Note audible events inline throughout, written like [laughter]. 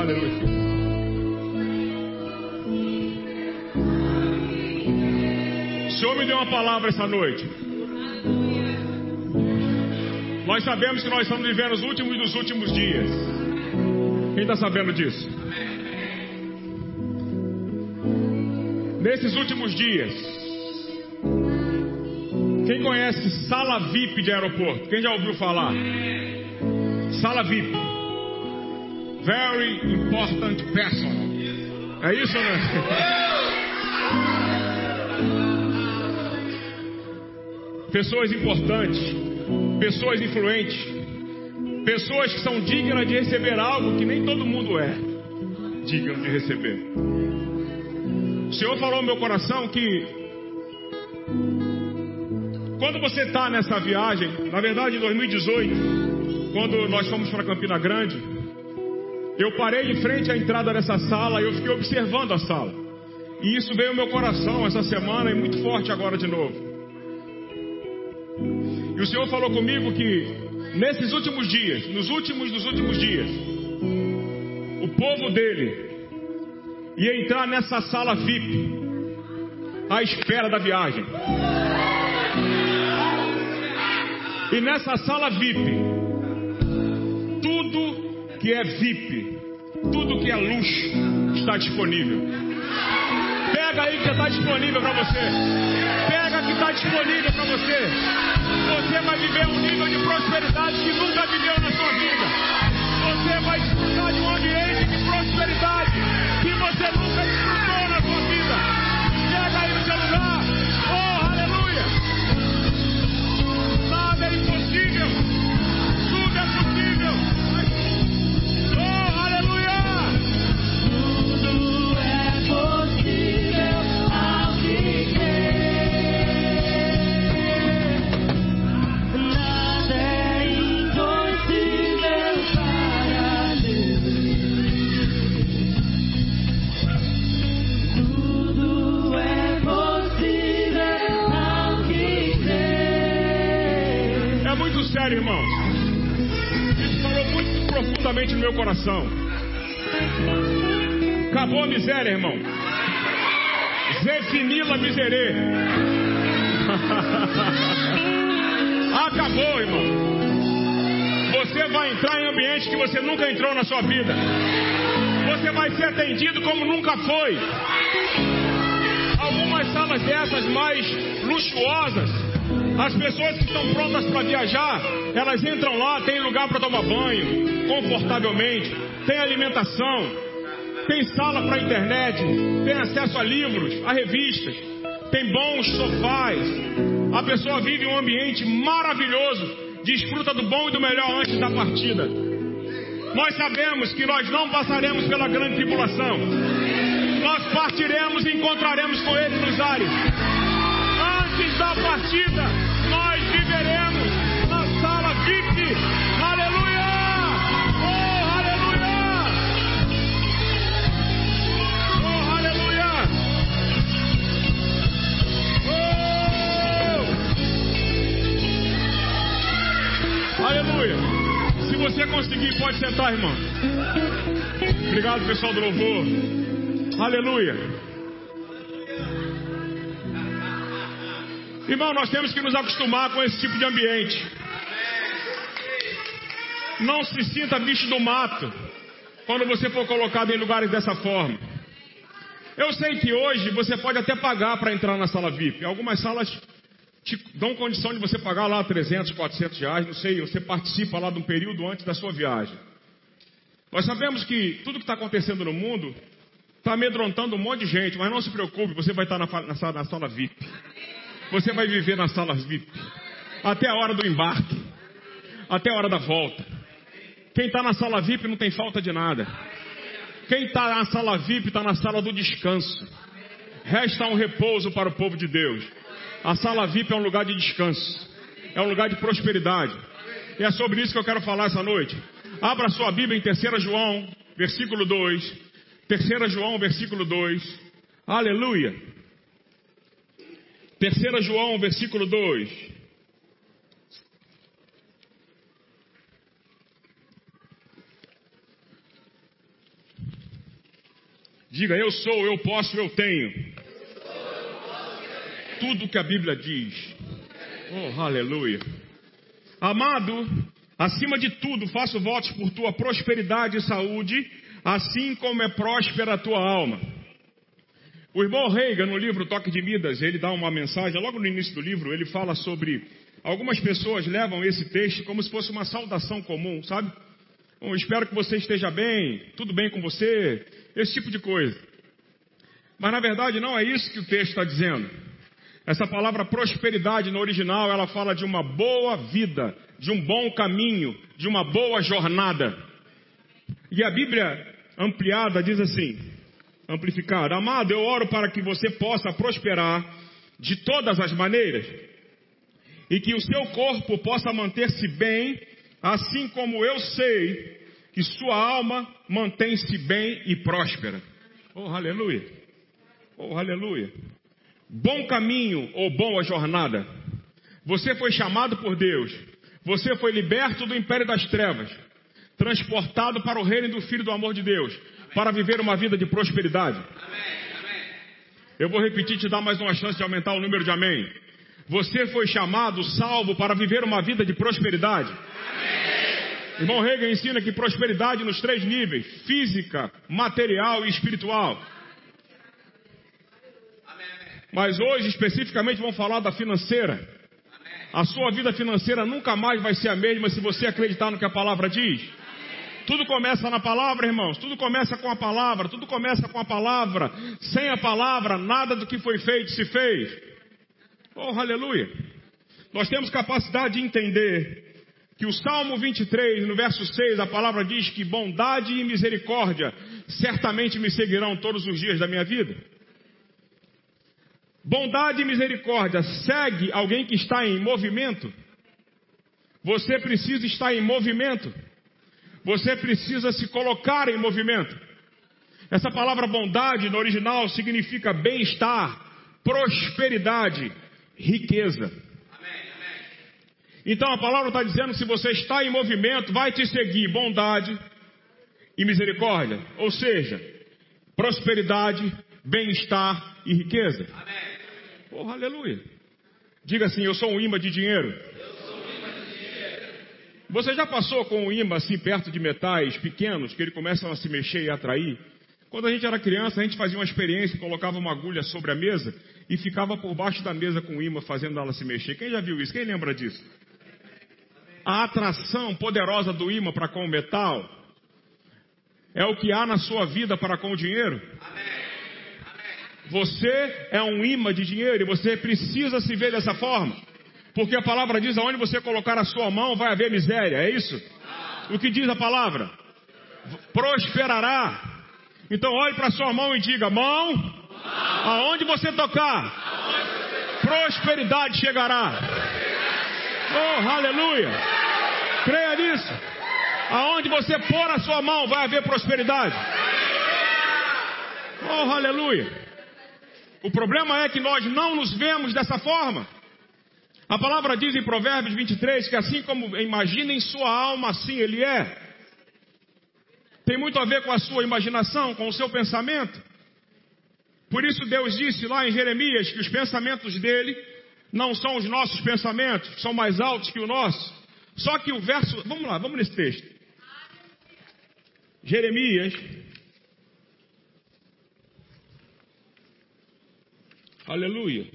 aleluia. O Senhor me deu uma palavra essa noite. Nós sabemos que nós estamos vivendo os últimos dos últimos dias. Quem está sabendo disso? Nesses últimos dias, quem conhece sala VIP de aeroporto? Quem já ouviu falar? Sala VIP. Very important person. É isso, né? Pessoas importantes, pessoas influentes, pessoas que são dignas de receber algo que nem todo mundo é digno de receber. O Senhor falou no meu coração que quando você está nessa viagem, na verdade em 2018, quando nós fomos para Campina Grande, eu parei em frente à entrada dessa sala e eu fiquei observando a sala. E isso veio ao meu coração essa semana e muito forte agora de novo. E o Senhor falou comigo que nesses últimos dias, nos últimos dos últimos dias, o povo dele ia entrar nessa sala VIP à espera da viagem. E nessa sala VIP, tudo que é VIP, tudo que é luxo está disponível. Pega aí que está disponível para você. Pega que está disponível para você. Você vai viver um nível de prosperidade que nunca viveu na sua vida. Você vai desfrutar de um ambiente de no meu coração. Acabou a miséria, irmão. Zefinila miserê. [laughs] Acabou, irmão. Você vai entrar em ambiente que você nunca entrou na sua vida. Você vai ser atendido como nunca foi. Algumas salas dessas mais luxuosas, as pessoas que estão prontas para viajar, elas entram lá, tem lugar para tomar banho, confortavelmente, tem alimentação, tem sala para internet, tem acesso a livros, a revistas, tem bons sofás. A pessoa vive um ambiente maravilhoso, desfruta do bom e do melhor antes da partida. Nós sabemos que nós não passaremos pela grande tribulação. Nós partiremos e encontraremos com Ele nos ares. Antes da partida, irmão. Obrigado, pessoal do louvor. Aleluia. Irmão, nós temos que nos acostumar com esse tipo de ambiente. Não se sinta bicho do mato quando você for colocado em lugares dessa forma. Eu sei que hoje você pode até pagar para entrar na sala VIP. Algumas salas te dão condição de você pagar lá 300, 400 reais, não sei, você participa lá de um período antes da sua viagem. Nós sabemos que tudo que está acontecendo no mundo está amedrontando um monte de gente, mas não se preocupe, você vai estar na, fa- na sala, na sala VIP. Você vai viver nas salas VIP. Até a hora do embarque. Até a hora da volta. Quem está na sala VIP não tem falta de nada. Quem está na sala VIP está na sala do descanso. Resta um repouso para o povo de Deus. A sala VIP é um lugar de descanso. É um lugar de prosperidade. E é sobre isso que eu quero falar essa noite. Abra sua Bíblia em 3 João, versículo 2. 3 João, versículo 2. Aleluia. 3 João, versículo 2. Diga, eu sou, eu posso, eu tenho. Tudo que a Bíblia diz. Oh, aleluia. Amado, acima de tudo, faço votos por tua prosperidade e saúde, assim como é próspera a tua alma. O irmão Reagan, no livro Toque de Midas, ele dá uma mensagem, logo no início do livro, ele fala sobre. Algumas pessoas levam esse texto como se fosse uma saudação comum, sabe? Bom, espero que você esteja bem, tudo bem com você, esse tipo de coisa. Mas na verdade não é isso que o texto está dizendo. Essa palavra prosperidade no original, ela fala de uma boa vida, de um bom caminho, de uma boa jornada. E a Bíblia ampliada diz assim, amplificada, amado, eu oro para que você possa prosperar de todas as maneiras e que o seu corpo possa manter-se bem, assim como eu sei que sua alma mantém-se bem e próspera. Oh, aleluia! Oh, aleluia! Bom caminho ou boa jornada. Você foi chamado por Deus. Você foi liberto do império das trevas, transportado para o reino do Filho do amor de Deus, para viver uma vida de prosperidade. Eu vou repetir, te dar mais uma chance de aumentar o número de amém. Você foi chamado, salvo, para viver uma vida de prosperidade. Irmão Reagan ensina que prosperidade nos três níveis: física, material e espiritual. Mas hoje, especificamente, vamos falar da financeira. A sua vida financeira nunca mais vai ser a mesma se você acreditar no que a palavra diz. Tudo começa na palavra, irmãos. Tudo começa com a palavra. Tudo começa com a palavra. Sem a palavra, nada do que foi feito se fez. Oh, aleluia. Nós temos capacidade de entender que o Salmo 23, no verso 6, a palavra diz que bondade e misericórdia certamente me seguirão todos os dias da minha vida. Bondade e misericórdia segue alguém que está em movimento. Você precisa estar em movimento. Você precisa se colocar em movimento. Essa palavra bondade no original significa bem-estar, prosperidade, riqueza. Então a palavra está dizendo: se você está em movimento, vai te seguir bondade e misericórdia. Ou seja, prosperidade, bem-estar e riqueza. Amém. Oh, aleluia. Diga assim: eu sou um imã de dinheiro. Você já passou com um imã assim perto de metais pequenos que ele começam a se mexer e atrair? Quando a gente era criança, a gente fazia uma experiência, colocava uma agulha sobre a mesa e ficava por baixo da mesa com o imã fazendo ela se mexer. Quem já viu isso? Quem lembra disso? A atração poderosa do imã para com o metal é o que há na sua vida para com o dinheiro. Você é um imã de dinheiro e você precisa se ver dessa forma. Porque a palavra diz: aonde você colocar a sua mão vai haver miséria, é isso? O que diz a palavra? Prosperará. Então olhe para a sua mão e diga: mão, aonde você tocar, prosperidade chegará. Oh, aleluia! Creia nisso. Aonde você pôr a sua mão vai haver prosperidade. Oh, aleluia! O problema é que nós não nos vemos dessa forma. A palavra diz em Provérbios 23 que assim como imagina em sua alma, assim ele é. Tem muito a ver com a sua imaginação, com o seu pensamento. Por isso Deus disse lá em Jeremias que os pensamentos dele não são os nossos pensamentos, são mais altos que o nosso. Só que o verso, vamos lá, vamos nesse texto. Jeremias Aleluia.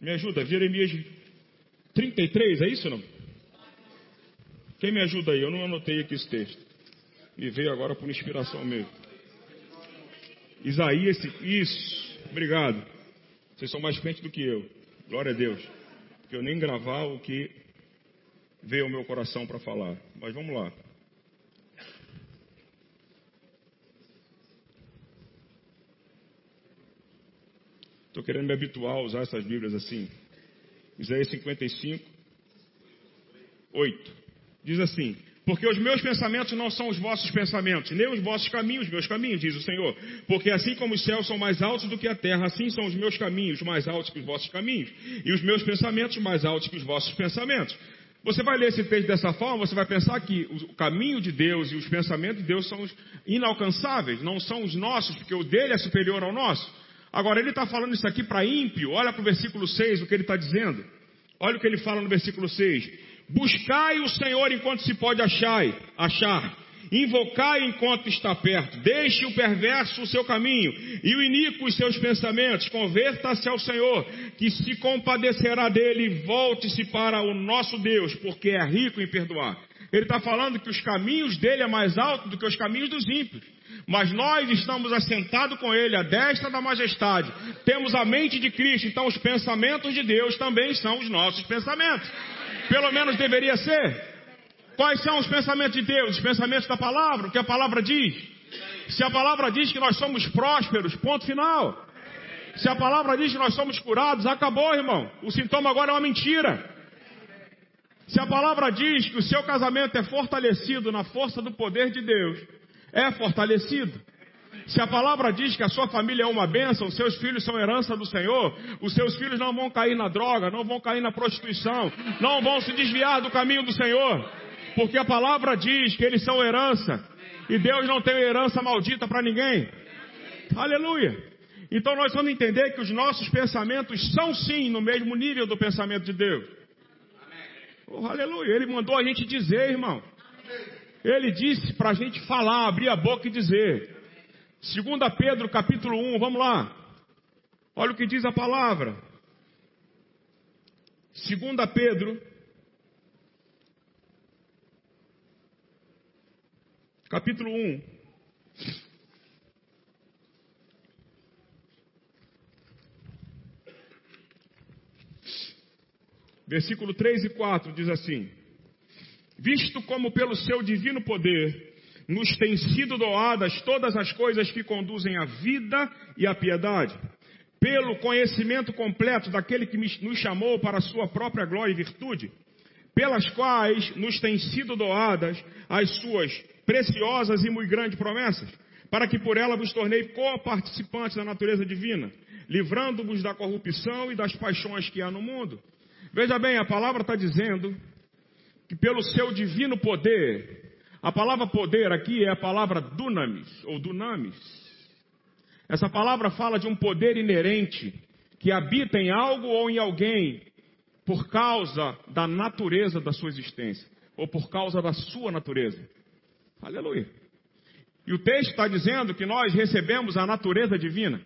Me ajuda, Jeremias 33, é isso não? Quem me ajuda aí? Eu não anotei aqui esse texto. Me veio agora por inspiração mesmo. Isaías, isso. Obrigado. Vocês são mais crentes do que eu. Glória a Deus. Porque eu nem gravar o que veio ao meu coração para falar. Mas vamos lá. Estou querendo me habituar a usar essas Bíblias assim. Isaías 55, 8. Diz assim: Porque os meus pensamentos não são os vossos pensamentos, nem os vossos caminhos, meus caminhos, diz o Senhor. Porque assim como os céus são mais altos do que a terra, assim são os meus caminhos mais altos que os vossos caminhos, e os meus pensamentos mais altos que os vossos pensamentos. Você vai ler esse texto dessa forma, você vai pensar que o caminho de Deus e os pensamentos de Deus são inalcançáveis, não são os nossos, porque o dele é superior ao nosso. Agora, ele está falando isso aqui para ímpio. Olha para o versículo 6, o que ele está dizendo. Olha o que ele fala no versículo 6. Buscai o Senhor enquanto se pode achar, achar. Invocai enquanto está perto. Deixe o perverso o seu caminho e o iníquo os seus pensamentos. Converta-se ao Senhor, que se compadecerá dele. Volte-se para o nosso Deus, porque é rico em perdoar. Ele está falando que os caminhos dele é mais alto do que os caminhos dos ímpios. Mas nós estamos assentados com ele à destra da majestade. Temos a mente de Cristo, então os pensamentos de Deus também são os nossos pensamentos. Pelo menos deveria ser. Quais são os pensamentos de Deus? Os pensamentos da palavra, o que a palavra diz. Se a palavra diz que nós somos prósperos, ponto final. Se a palavra diz que nós somos curados, acabou, irmão. O sintoma agora é uma mentira. Se a palavra diz que o seu casamento é fortalecido na força do poder de Deus, é fortalecido. Se a palavra diz que a sua família é uma bênção, os seus filhos são herança do Senhor, os seus filhos não vão cair na droga, não vão cair na prostituição, não vão se desviar do caminho do Senhor, porque a palavra diz que eles são herança, e Deus não tem herança maldita para ninguém. Aleluia. Então nós vamos entender que os nossos pensamentos são sim no mesmo nível do pensamento de Deus. Oh, aleluia. Ele mandou a gente dizer, irmão. Ele disse para a gente falar, abrir a boca e dizer. 2 Pedro capítulo 1, vamos lá. Olha o que diz a palavra. 2 Pedro, capítulo 1. Versículo 3 e 4 diz assim: Visto como pelo seu divino poder nos têm sido doadas todas as coisas que conduzem à vida e à piedade, pelo conhecimento completo daquele que nos chamou para a sua própria glória e virtude, pelas quais nos têm sido doadas as suas preciosas e muito grandes promessas, para que por ela vos tornei co-participantes da natureza divina, livrando-vos da corrupção e das paixões que há no mundo. Veja bem, a palavra está dizendo que pelo seu divino poder, a palavra poder aqui é a palavra dunamis, ou dunamis. Essa palavra fala de um poder inerente que habita em algo ou em alguém por causa da natureza da sua existência, ou por causa da sua natureza. Aleluia. E o texto está dizendo que nós recebemos a natureza divina.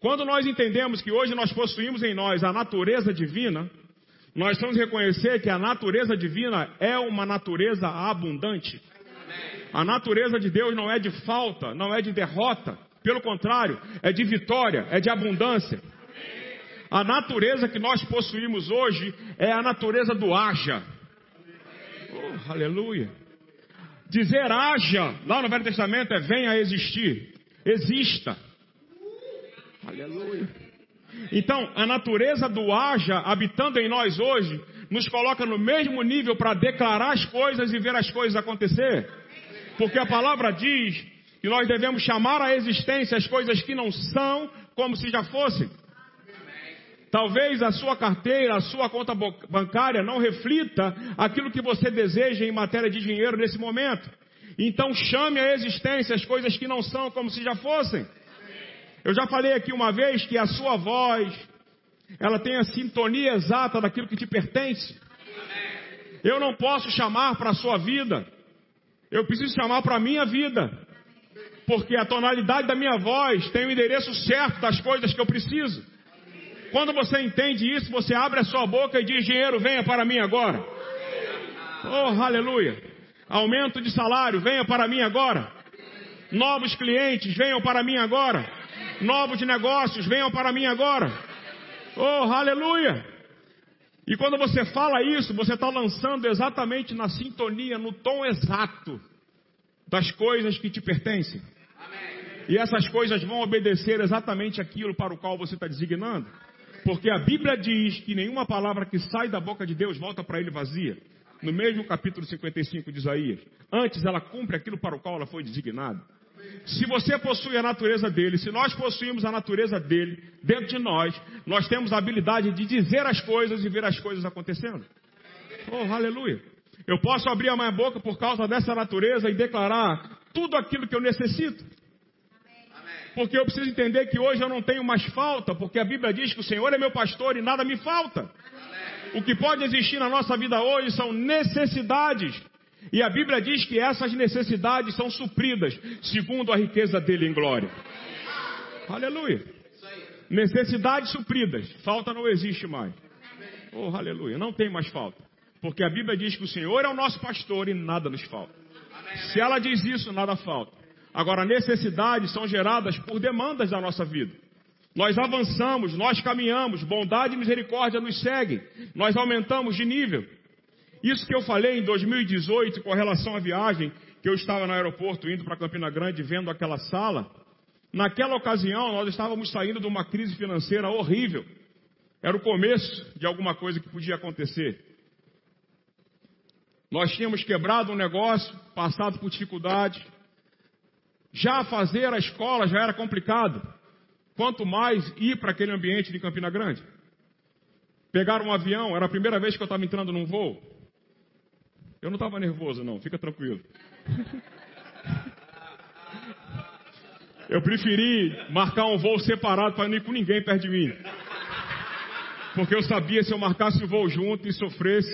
Quando nós entendemos que hoje nós possuímos em nós a natureza divina, nós vamos reconhecer que a natureza divina é uma natureza abundante. A natureza de Deus não é de falta, não é de derrota. Pelo contrário, é de vitória, é de abundância. A natureza que nós possuímos hoje é a natureza do haja. Oh, aleluia. Dizer haja, lá no Velho Testamento, é venha a existir. Exista. Aleluia. Então, a natureza do haja habitando em nós hoje nos coloca no mesmo nível para declarar as coisas e ver as coisas acontecer. Porque a palavra diz que nós devemos chamar à existência as coisas que não são como se já fossem. Talvez a sua carteira, a sua conta bancária não reflita aquilo que você deseja em matéria de dinheiro nesse momento. Então chame à existência as coisas que não são como se já fossem. Eu já falei aqui uma vez que a sua voz, ela tem a sintonia exata daquilo que te pertence. Eu não posso chamar para a sua vida. Eu preciso chamar para a minha vida. Porque a tonalidade da minha voz tem o endereço certo das coisas que eu preciso. Quando você entende isso, você abre a sua boca e diz: Dinheiro, venha para mim agora. Oh, aleluia. Aumento de salário, venha para mim agora. Novos clientes, venham para mim agora novos negócios, venham para mim agora. Oh, aleluia! E quando você fala isso, você está lançando exatamente na sintonia, no tom exato das coisas que te pertencem. E essas coisas vão obedecer exatamente aquilo para o qual você está designando. Porque a Bíblia diz que nenhuma palavra que sai da boca de Deus volta para ele vazia. No mesmo capítulo 55 de Isaías. Antes ela cumpre aquilo para o qual ela foi designada. Se você possui a natureza dele, se nós possuímos a natureza dele dentro de nós, nós temos a habilidade de dizer as coisas e ver as coisas acontecendo. Oh, aleluia. Eu posso abrir a minha boca por causa dessa natureza e declarar tudo aquilo que eu necessito. Porque eu preciso entender que hoje eu não tenho mais falta, porque a Bíblia diz que o Senhor é meu pastor e nada me falta. O que pode existir na nossa vida hoje são necessidades. E a Bíblia diz que essas necessidades são supridas segundo a riqueza dele em glória. Aleluia. Necessidades supridas. Falta não existe mais. Oh, aleluia. Não tem mais falta. Porque a Bíblia diz que o Senhor é o nosso pastor e nada nos falta. Se ela diz isso, nada falta. Agora, necessidades são geradas por demandas da nossa vida. Nós avançamos, nós caminhamos, bondade e misericórdia nos seguem, nós aumentamos de nível. Isso que eu falei em 2018 com relação à viagem, que eu estava no aeroporto indo para Campina Grande vendo aquela sala, naquela ocasião nós estávamos saindo de uma crise financeira horrível. Era o começo de alguma coisa que podia acontecer. Nós tínhamos quebrado um negócio, passado por dificuldades, já fazer a escola já era complicado. Quanto mais ir para aquele ambiente de Campina Grande. Pegar um avião, era a primeira vez que eu estava entrando num voo. Eu não estava nervoso, não, fica tranquilo. Eu preferi marcar um voo separado para não ir com ninguém perto de mim. Porque eu sabia se eu marcasse o voo junto e sofresse,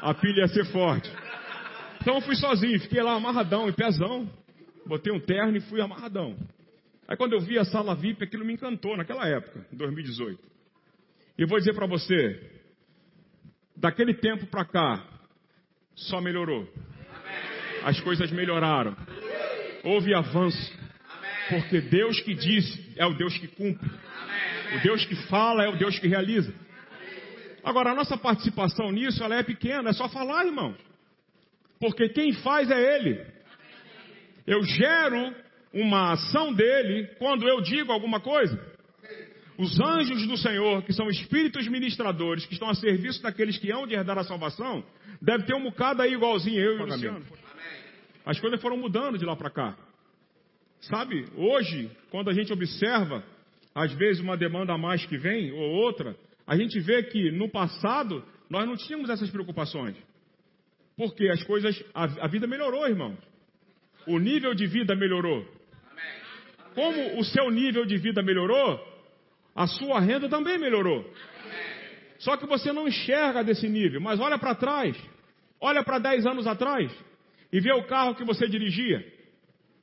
a pilha ia ser forte. Então eu fui sozinho, fiquei lá amarradão e pezão. Botei um terno e fui amarradão. Aí quando eu vi a sala VIP, aquilo me encantou naquela época, em 2018. E vou dizer para você, daquele tempo para cá, só melhorou. As coisas melhoraram. Houve avanço. Porque Deus que disse é o Deus que cumpre. O Deus que fala é o Deus que realiza. Agora, a nossa participação nisso, ela é pequena, é só falar, irmão. Porque quem faz é Ele. Eu gero uma ação dele quando eu digo alguma coisa. Os anjos do Senhor, que são espíritos ministradores, que estão a serviço daqueles que hão de herdar a salvação, deve ter um bocado aí igualzinho eu e o Luciano. As coisas foram mudando de lá para cá. Sabe, hoje, quando a gente observa, às vezes, uma demanda a mais que vem, ou outra, a gente vê que no passado nós não tínhamos essas preocupações. Porque as coisas, a, a vida melhorou, irmãos. O nível de vida melhorou. Como o seu nível de vida melhorou, a sua renda também melhorou. Só que você não enxerga desse nível, mas olha para trás, olha para 10 anos atrás e vê o carro que você dirigia.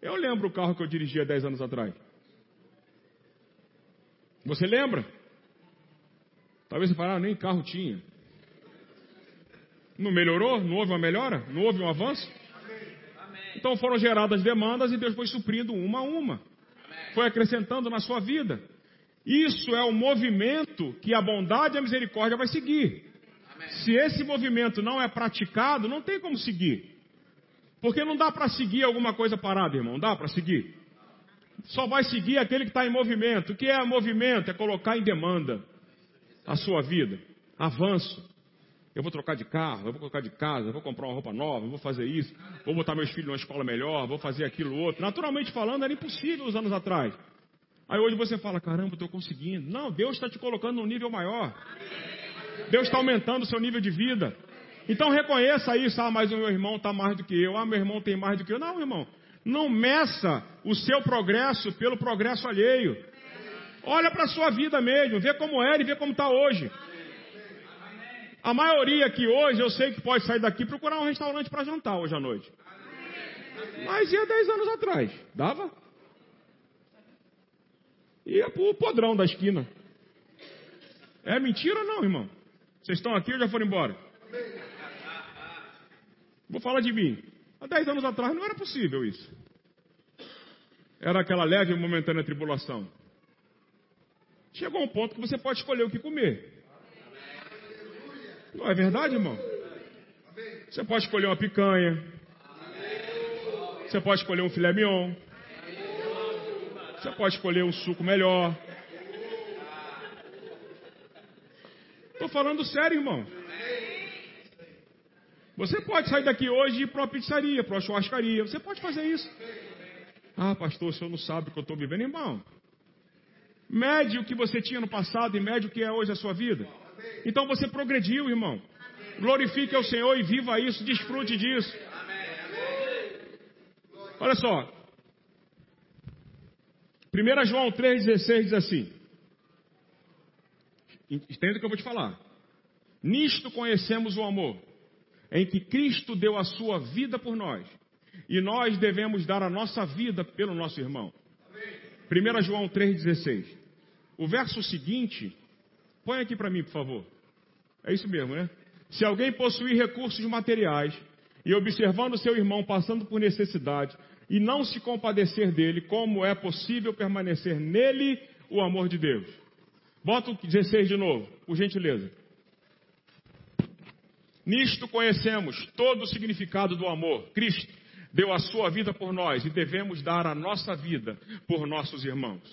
Eu lembro o carro que eu dirigia 10 anos atrás. Você lembra? Talvez você fale, ah, nem carro tinha. Não melhorou? Não houve uma melhora? Não houve um avanço? Então foram geradas demandas e Deus foi suprindo uma a uma. Foi acrescentando na sua vida. Isso é o movimento que a bondade e a misericórdia vai seguir. Se esse movimento não é praticado, não tem como seguir. Porque não dá para seguir alguma coisa parada, irmão. Dá para seguir. Só vai seguir aquele que está em movimento. O que é movimento? É colocar em demanda a sua vida. Avanço. Eu vou trocar de carro, eu vou colocar de casa, eu vou comprar uma roupa nova, eu vou fazer isso, vou botar meus filhos numa escola melhor, vou fazer aquilo outro. Naturalmente falando, era impossível uns anos atrás. Aí hoje você fala, caramba, estou conseguindo. Não, Deus está te colocando num nível maior. Deus está aumentando o seu nível de vida. Então reconheça isso. Ah, mas o meu irmão está mais do que eu. Ah, meu irmão tem mais do que eu. Não, irmão. Não meça o seu progresso pelo progresso alheio. Olha para a sua vida mesmo. Vê como era e vê como está hoje. A maioria aqui hoje, eu sei que pode sair daqui e procurar um restaurante para jantar hoje à noite. Mas ia 10 anos atrás. Dava? Ia pro podrão da esquina. É mentira ou não, irmão? Vocês estão aqui ou já foram embora? Vou falar de mim. Há 10 anos atrás não era possível isso. Era aquela leve e momentânea tribulação. Chegou um ponto que você pode escolher o que comer. Não é verdade, irmão? Você pode escolher uma picanha. Você pode escolher um filé mignon. Você pode escolher um suco melhor. Estou falando sério, irmão. Você pode sair daqui hoje e ir para uma pizzaria, para uma churrascaria. Você pode fazer isso. Ah, pastor, o senhor não sabe o que eu estou vivendo, irmão. Mede o que você tinha no passado e mede o que é hoje a sua vida. Então você progrediu, irmão. Glorifique ao Senhor e viva isso, desfrute disso. Olha só. 1 João 3,16 diz assim. Entenda o que eu vou te falar. Nisto conhecemos o amor, em que Cristo deu a sua vida por nós. E nós devemos dar a nossa vida pelo nosso irmão. 1 João 3,16. O verso seguinte, põe aqui para mim, por favor. É isso mesmo, né? Se alguém possuir recursos materiais e observando seu irmão passando por necessidade e não se compadecer dele, como é possível permanecer nele o amor de Deus? Bota o 16 de novo, por gentileza. Nisto conhecemos todo o significado do amor. Cristo deu a sua vida por nós e devemos dar a nossa vida por nossos irmãos.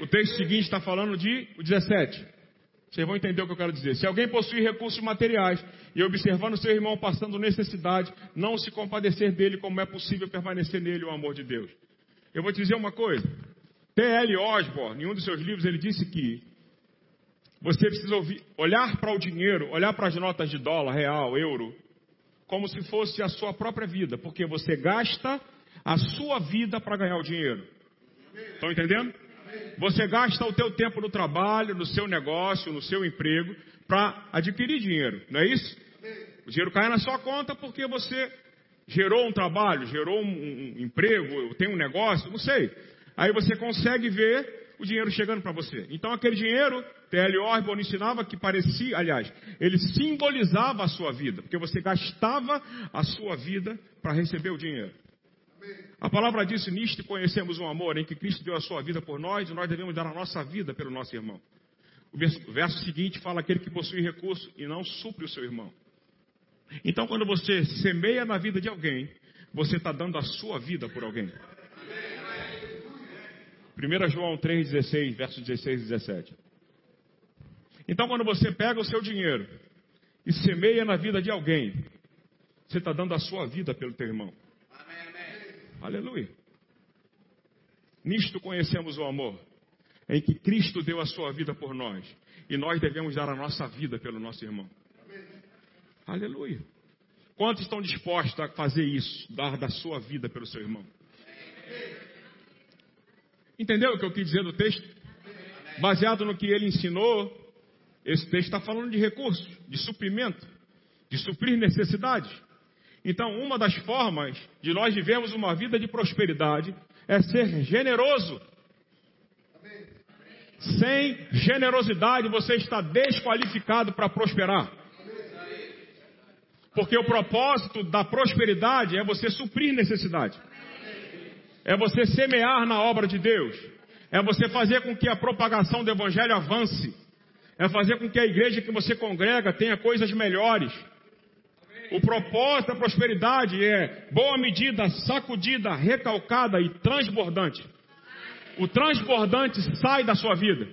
O texto seguinte está falando de o 17. Vocês vão entender o que eu quero dizer. Se alguém possui recursos materiais e observando seu irmão passando necessidade, não se compadecer dele, como é possível permanecer nele o amor de Deus. Eu vou te dizer uma coisa. T.L. Osborne, em um dos seus livros, ele disse que você precisa ouvir, olhar para o dinheiro, olhar para as notas de dólar, real, euro, como se fosse a sua própria vida, porque você gasta a sua vida para ganhar o dinheiro. Estão entendendo? Você gasta o teu tempo no trabalho, no seu negócio, no seu emprego, para adquirir dinheiro, não é isso? O dinheiro cai na sua conta porque você gerou um trabalho, gerou um, um emprego, tem um negócio, não sei. Aí você consegue ver o dinheiro chegando para você. Então aquele dinheiro, T.L. Osborne ensinava que parecia, aliás, ele simbolizava a sua vida, porque você gastava a sua vida para receber o dinheiro. A palavra diz: Nisto conhecemos um amor em que Cristo deu a sua vida por nós e nós devemos dar a nossa vida pelo nosso irmão. O verso, verso seguinte fala aquele que possui recurso e não supre o seu irmão. Então, quando você semeia na vida de alguém, você está dando a sua vida por alguém. 1 João 3,16, versos 16 e 17. Então, quando você pega o seu dinheiro e semeia na vida de alguém, você está dando a sua vida pelo teu irmão. Aleluia. Nisto conhecemos o amor, em que Cristo deu a sua vida por nós, e nós devemos dar a nossa vida pelo nosso irmão. Aleluia. Quantos estão dispostos a fazer isso, dar da sua vida pelo seu irmão? Entendeu o que eu quis dizer do texto? Baseado no que ele ensinou, esse texto está falando de recursos, de suprimento, de suprir necessidades. Então, uma das formas de nós vivermos uma vida de prosperidade é ser generoso. Sem generosidade, você está desqualificado para prosperar. Porque o propósito da prosperidade é você suprir necessidade. É você semear na obra de Deus. É você fazer com que a propagação do Evangelho avance. É fazer com que a igreja que você congrega tenha coisas melhores. O propósito da prosperidade é boa medida, sacudida, recalcada e transbordante. O transbordante sai da sua vida.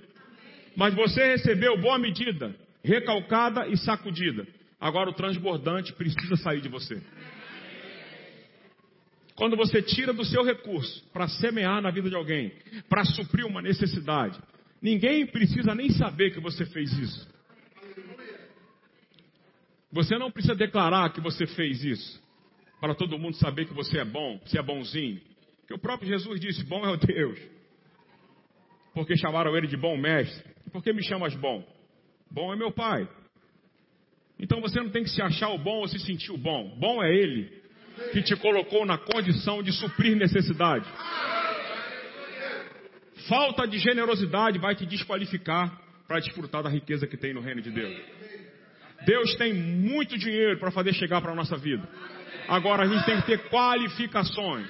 Mas você recebeu boa medida, recalcada e sacudida. Agora o transbordante precisa sair de você. Quando você tira do seu recurso para semear na vida de alguém, para suprir uma necessidade, ninguém precisa nem saber que você fez isso. Você não precisa declarar que você fez isso, para todo mundo saber que você é bom, você é bonzinho. Que o próprio Jesus disse: Bom é o Deus. Porque chamaram ele de bom mestre. Por que me chamas bom? Bom é meu pai. Então você não tem que se achar o bom ou se sentir o bom. Bom é ele que te colocou na condição de suprir necessidade. Falta de generosidade vai te desqualificar para desfrutar da riqueza que tem no reino de Deus. Deus tem muito dinheiro para fazer chegar para a nossa vida. Agora a gente tem que ter qualificações.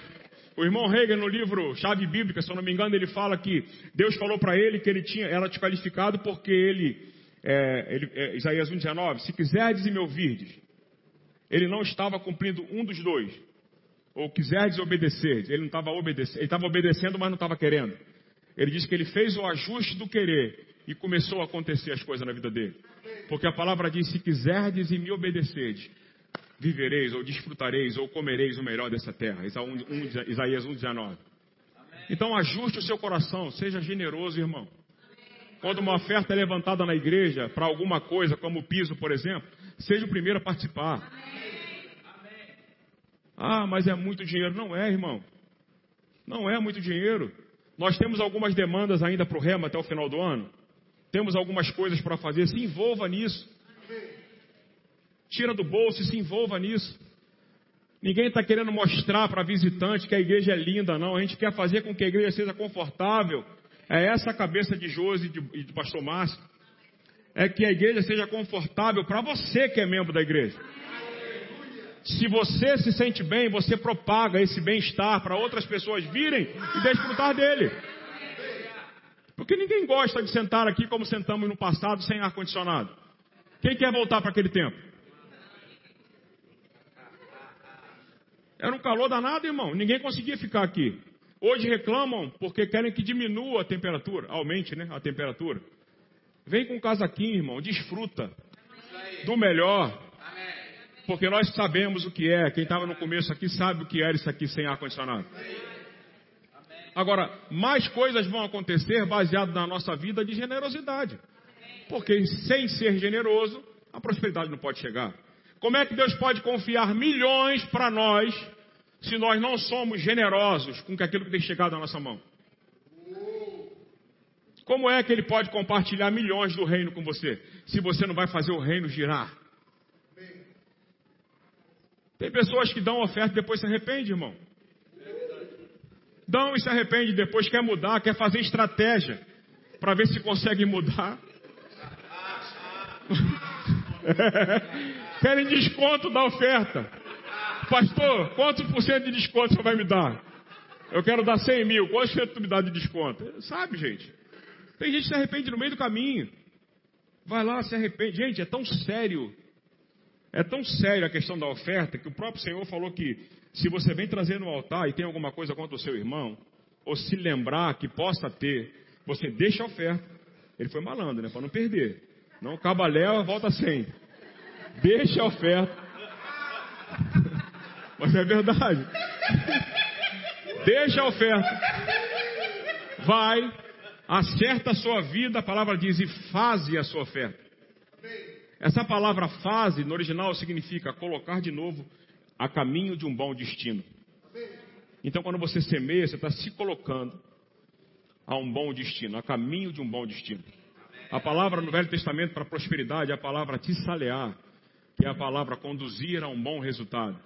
O irmão Reagan, no livro Chave Bíblica, se eu não me engano, ele fala que Deus falou para ele que ele tinha, era desqualificado porque ele, é, ele é, Isaías 1,19, se quiserdes e me ouvirdes, ele não estava cumprindo um dos dois. Ou quiserdes obedecer, ele não estava obedecendo, ele estava obedecendo, mas não estava querendo. Ele diz que ele fez o ajuste do querer e começou a acontecer as coisas na vida dele. Porque a palavra diz: se quiserdes e me obedecerdes, vivereis, ou desfrutareis, ou comereis o melhor dessa terra. Isaías 1,19. Então ajuste o seu coração, seja generoso, irmão. quando uma oferta é levantada na igreja para alguma coisa, como o piso, por exemplo, seja o primeiro a participar. Ah, mas é muito dinheiro. Não é, irmão. Não é muito dinheiro. Nós temos algumas demandas ainda para o remo até o final do ano. Temos algumas coisas para fazer. Se envolva nisso. Tira do bolso e se envolva nisso. Ninguém está querendo mostrar para visitante que a igreja é linda, não. A gente quer fazer com que a igreja seja confortável. É essa a cabeça de Josi e do pastor Márcio. É que a igreja seja confortável para você que é membro da igreja. Se você se sente bem, você propaga esse bem-estar para outras pessoas virem e desfrutar dele. Porque ninguém gosta de sentar aqui como sentamos no passado sem ar-condicionado. Quem quer voltar para aquele tempo? Era um calor danado, irmão. Ninguém conseguia ficar aqui. Hoje reclamam porque querem que diminua a temperatura, aumente né, a temperatura. Vem com um casaquinho, irmão, desfruta do melhor. Porque nós sabemos o que é. Quem estava no começo aqui sabe o que era isso aqui sem ar-condicionado. Agora, mais coisas vão acontecer baseado na nossa vida de generosidade. Porque sem ser generoso, a prosperidade não pode chegar. Como é que Deus pode confiar milhões para nós se nós não somos generosos com aquilo que tem chegado na nossa mão? Como é que Ele pode compartilhar milhões do reino com você se você não vai fazer o reino girar? Tem pessoas que dão oferta e depois se arrependem, irmão. Dão e se arrepende depois, quer mudar, quer fazer estratégia para ver se consegue mudar. [laughs] Querem desconto da oferta. Pastor, quantos por cento de desconto você vai me dar? Eu quero dar 100 mil. Quantos por cento me dá de desconto? Sabe, gente? Tem gente que se arrepende no meio do caminho. Vai lá, se arrepende. Gente, é tão sério. É tão sério a questão da oferta que o próprio Senhor falou que se você vem trazer no altar e tem alguma coisa contra o seu irmão, ou se lembrar que possa ter, você deixa a oferta. Ele foi malandro, né? Para não perder. Não cabalé, volta sem. Deixa a oferta. [laughs] Mas é verdade. [laughs] Deixa a oferta. Vai, acerta a sua vida, a palavra diz, e faze a sua oferta. Essa palavra fase, no original, significa colocar de novo a caminho de um bom destino. Então, quando você semeia, você está se colocando a um bom destino, a caminho de um bom destino. A palavra no Velho Testamento para prosperidade é a palavra tissalear, que é a palavra conduzir a um bom resultado.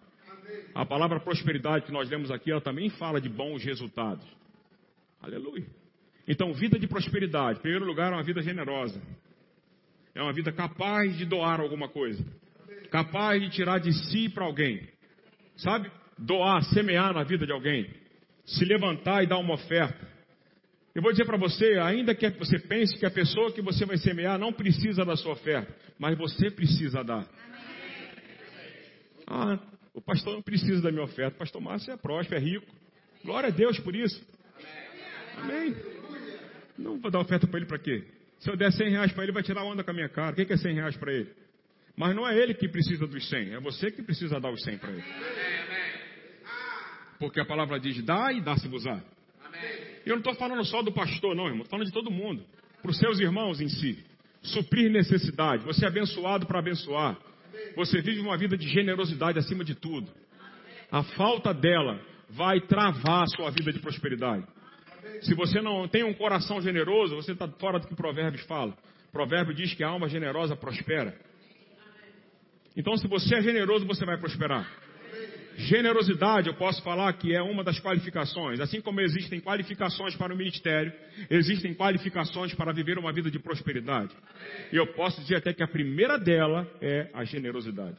A palavra prosperidade que nós lemos aqui, ela também fala de bons resultados. Aleluia. Então, vida de prosperidade, em primeiro lugar, é uma vida generosa. É uma vida capaz de doar alguma coisa. Capaz de tirar de si para alguém. Sabe? Doar, semear na vida de alguém. Se levantar e dar uma oferta. Eu vou dizer para você, ainda que você pense que a pessoa que você vai semear não precisa da sua oferta, mas você precisa dar. Ah, o pastor não precisa da minha oferta. O pastor Márcio é próspero, é rico. Glória a Deus por isso. Amém. Não vou dar oferta para ele para quê? Se eu der 100 reais para ele, vai tirar onda com a minha cara. O que é 100 reais para ele? Mas não é ele que precisa dos 100, é você que precisa dar os 100 para ele. Porque a palavra diz: dá e dá-se-vos-á. Eu não estou falando só do pastor, não, irmão. Estou falando de todo mundo. Para os seus irmãos em si. Suprir necessidade. Você é abençoado para abençoar. Você vive uma vida de generosidade acima de tudo. A falta dela vai travar a sua vida de prosperidade. Se você não tem um coração generoso, você está fora do que Provérbios fala. Provérbio diz que a alma generosa prospera. Então, se você é generoso, você vai prosperar. Generosidade, eu posso falar que é uma das qualificações. Assim como existem qualificações para o ministério, existem qualificações para viver uma vida de prosperidade. E eu posso dizer até que a primeira dela é a generosidade.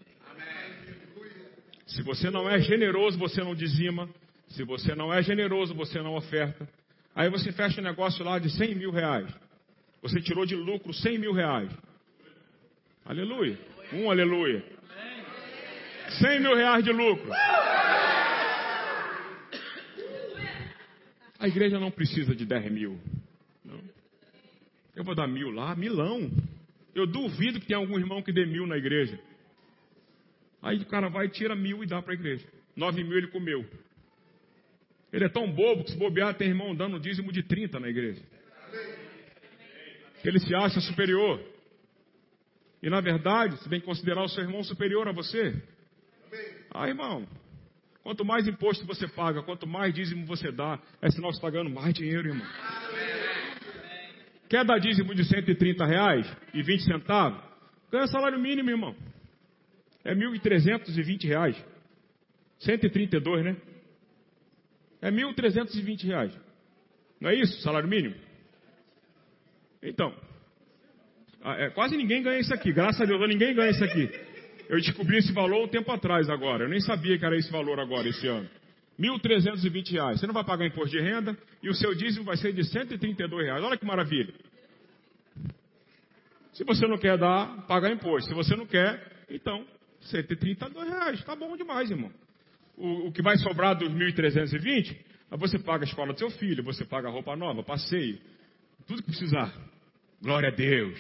Se você não é generoso, você não dizima. Se você não é generoso, você não oferta. Aí você fecha um negócio lá de 100 mil reais. Você tirou de lucro 100 mil reais. Aleluia. Um aleluia. 100 mil reais de lucro. A igreja não precisa de 10 mil. Não. Eu vou dar mil lá, milão. Eu duvido que tenha algum irmão que dê mil na igreja. Aí o cara vai, tira mil e dá para a igreja. Nove mil ele comeu. Ele é tão bobo que se bobear tem irmão dando dízimo de 30 na igreja. Ele se acha superior. E na verdade, você tem que considerar o seu irmão superior a você. Ah, irmão, quanto mais imposto você paga, quanto mais dízimo você dá, é sinal que você está ganhando mais dinheiro, irmão. Quer dar dízimo de 130 reais e 20 centavos? Ganha salário mínimo, irmão. É 1.320 reais. 132, né? É 1.320 reais. Não é isso, salário mínimo? Então, quase ninguém ganha isso aqui. Graças a Deus, ninguém ganha isso aqui. Eu descobri esse valor um tempo atrás agora. Eu nem sabia que era esse valor agora, esse ano. 1.320 reais. Você não vai pagar imposto de renda e o seu dízimo vai ser de 132 reais. Olha que maravilha. Se você não quer dar, paga imposto. Se você não quer, então 132 reais. Tá bom demais, irmão. O, o que vai sobrar dos 1.320, você paga a escola do seu filho, você paga a roupa nova, passeio, tudo que precisar. Glória a Deus.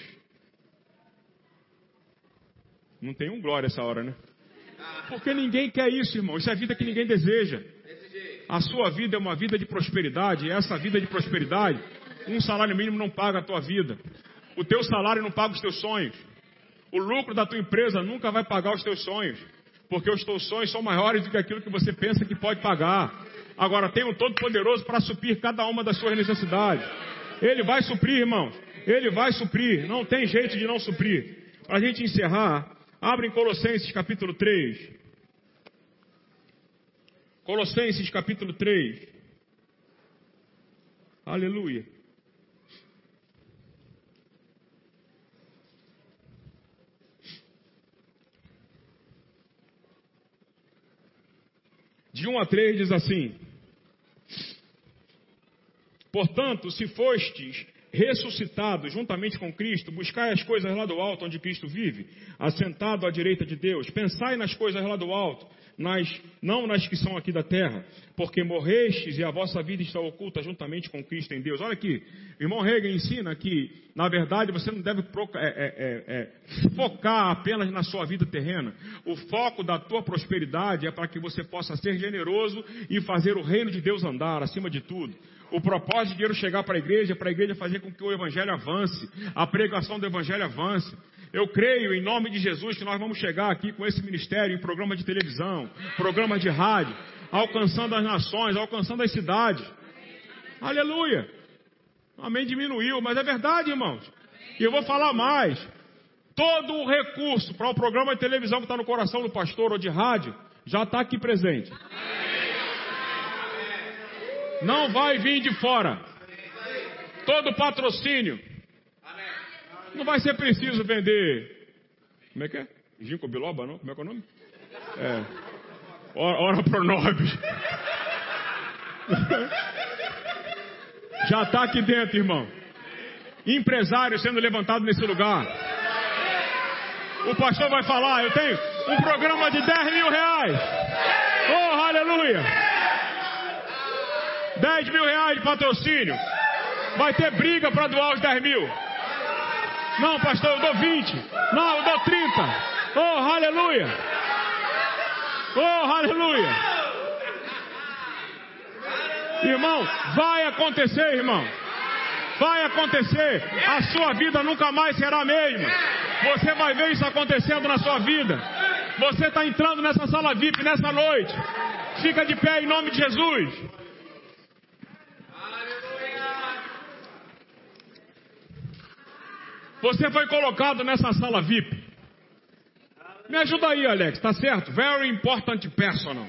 Não tem um glória essa hora, né? Porque ninguém quer isso, irmão. Isso é a vida que ninguém deseja. A sua vida é uma vida de prosperidade. E essa vida de prosperidade, um salário mínimo não paga a tua vida. O teu salário não paga os teus sonhos. O lucro da tua empresa nunca vai pagar os teus sonhos. Porque os teus sonhos são maiores do que aquilo que você pensa que pode pagar. Agora tem um Todo-Poderoso para suprir cada uma das suas necessidades. Ele vai suprir, irmãos. Ele vai suprir. Não tem jeito de não suprir. Para a gente encerrar, abre em Colossenses capítulo 3. Colossenses capítulo 3. Aleluia. De 1 a 3 diz assim: Portanto, se fostes ressuscitados juntamente com Cristo, buscai as coisas lá do alto onde Cristo vive, assentado à direita de Deus. Pensai nas coisas lá do alto, nas, não nas que são aqui da terra, porque morrestes e a vossa vida está oculta juntamente com Cristo em Deus. Olha aqui, irmão Hegel ensina que, na verdade, você não deve é, é, é, é, focar apenas na sua vida terrena. O foco da tua prosperidade é para que você possa ser generoso e fazer o reino de Deus andar acima de tudo. O propósito de dinheiro chegar para a igreja, para a igreja fazer com que o evangelho avance, a pregação do evangelho avance. Eu creio em nome de Jesus que nós vamos chegar aqui com esse ministério em programa de televisão, programa de rádio, alcançando as nações, alcançando as cidades. Aleluia. Amém diminuiu, mas é verdade, irmãos. E eu vou falar mais. Todo o recurso para o programa de televisão que está no coração do pastor ou de rádio já está aqui presente. Não vai vir de fora. Todo patrocínio. Não vai ser preciso vender. Como é que é? Ginkgo biloba, não? Como é que é o nome? É. Ora, pronobis. Já está aqui dentro, irmão. Empresário sendo levantado nesse lugar. O pastor vai falar, eu tenho um programa de 10 mil reais. Oh, aleluia! 10 mil reais de patrocínio. Vai ter briga para doar os 10 mil. Não, pastor, eu dou 20. Não, eu dou 30. Oh, aleluia. Oh, aleluia. Irmão, vai acontecer, irmão. Vai acontecer. A sua vida nunca mais será a mesma. Você vai ver isso acontecendo na sua vida. Você está entrando nessa sala VIP nessa noite. Fica de pé em nome de Jesus. Você foi colocado nessa sala VIP. Me ajuda aí, Alex, tá certo? Very important personal.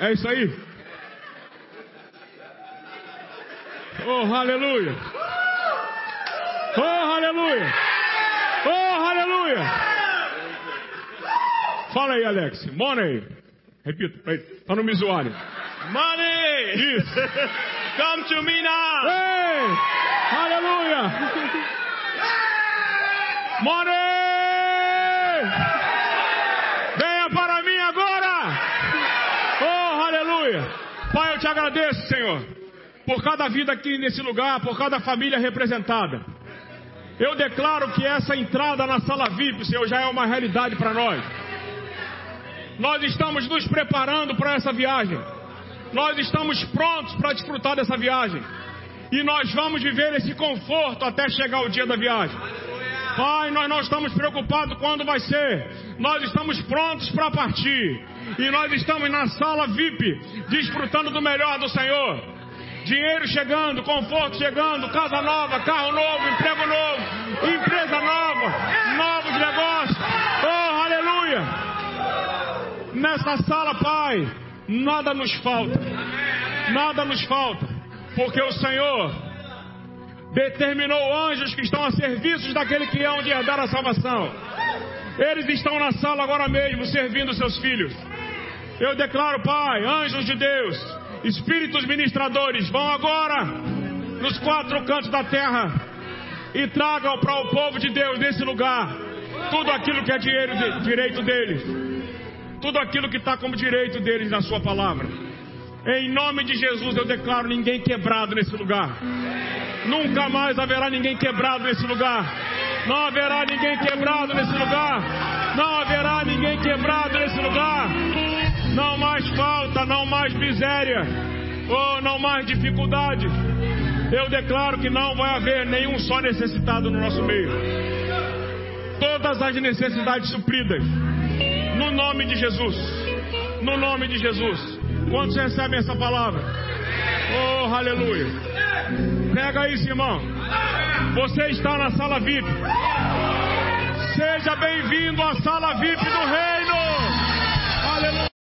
É isso aí? Oh, aleluia. Oh, aleluia. Oh, aleluia. Fala aí, Alex. Money. Repita, para não me zoarem. Money. Isso. [laughs] Come to me now. Ei, aleluia. Money! Venha para mim agora! Oh, aleluia! Pai, eu te agradeço, Senhor, por cada vida aqui nesse lugar, por cada família representada. Eu declaro que essa entrada na sala VIP, Senhor, já é uma realidade para nós. Nós estamos nos preparando para essa viagem. Nós estamos prontos para desfrutar dessa viagem. E nós vamos viver esse conforto até chegar o dia da viagem. Pai, nós não estamos preocupados quando vai ser. Nós estamos prontos para partir. E nós estamos na sala VIP, desfrutando do melhor do Senhor. Dinheiro chegando, conforto chegando, casa nova, carro novo, emprego novo, empresa nova, novos negócios. Oh, aleluia! Nessa sala, Pai, nada nos falta. Nada nos falta. Porque o Senhor determinou anjos que estão a serviço daquele que é onde herdar a salvação. Eles estão na sala agora mesmo, servindo seus filhos. Eu declaro, Pai, anjos de Deus, espíritos ministradores, vão agora nos quatro cantos da terra e tragam para o povo de Deus nesse lugar tudo aquilo que é dinheiro de, direito deles, tudo aquilo que está como direito deles na Sua palavra. Em nome de Jesus eu declaro ninguém quebrado nesse lugar. Nunca mais haverá ninguém quebrado nesse lugar. Não haverá ninguém quebrado nesse lugar. Não haverá ninguém quebrado nesse lugar. Não mais falta, não mais miséria. Oh, não mais dificuldade. Eu declaro que não vai haver nenhum só necessitado no nosso meio. Todas as necessidades supridas. No nome de Jesus. No nome de Jesus. Quantos recebem essa palavra? Oh, aleluia. Pega isso, irmão. Você está na sala VIP. Seja bem-vindo à sala VIP do Reino. Aleluia.